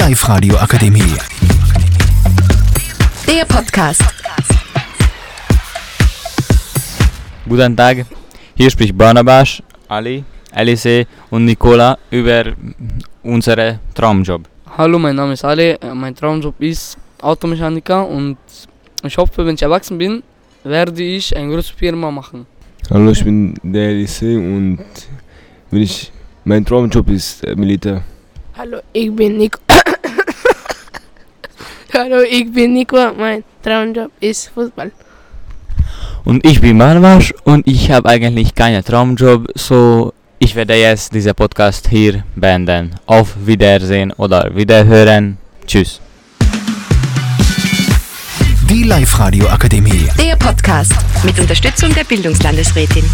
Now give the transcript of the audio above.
Live-Radio Akademie. Der Podcast. Guten Tag, hier spricht Barnabas, Ali, Alice und Nicola über unseren Traumjob. Hallo, mein Name ist Ale. Äh, Mein Traumjob ist Automechaniker und ich hoffe, wenn ich erwachsen bin, werde ich eine große Firma machen. Hallo, ich bin der Elise und will ich, mein Traumjob ist äh, Militär. Hallo, ich bin Nico. Hallo, ich bin Nico. Mein Traumjob ist Fußball. Und ich bin Barnabas und ich habe eigentlich keinen Traumjob, so ich werde jetzt diesen Podcast hier beenden. Auf Wiedersehen oder Wiederhören. Tschüss. Die Live-Radio Akademie. Der Podcast mit Unterstützung der Bildungslandesrätin.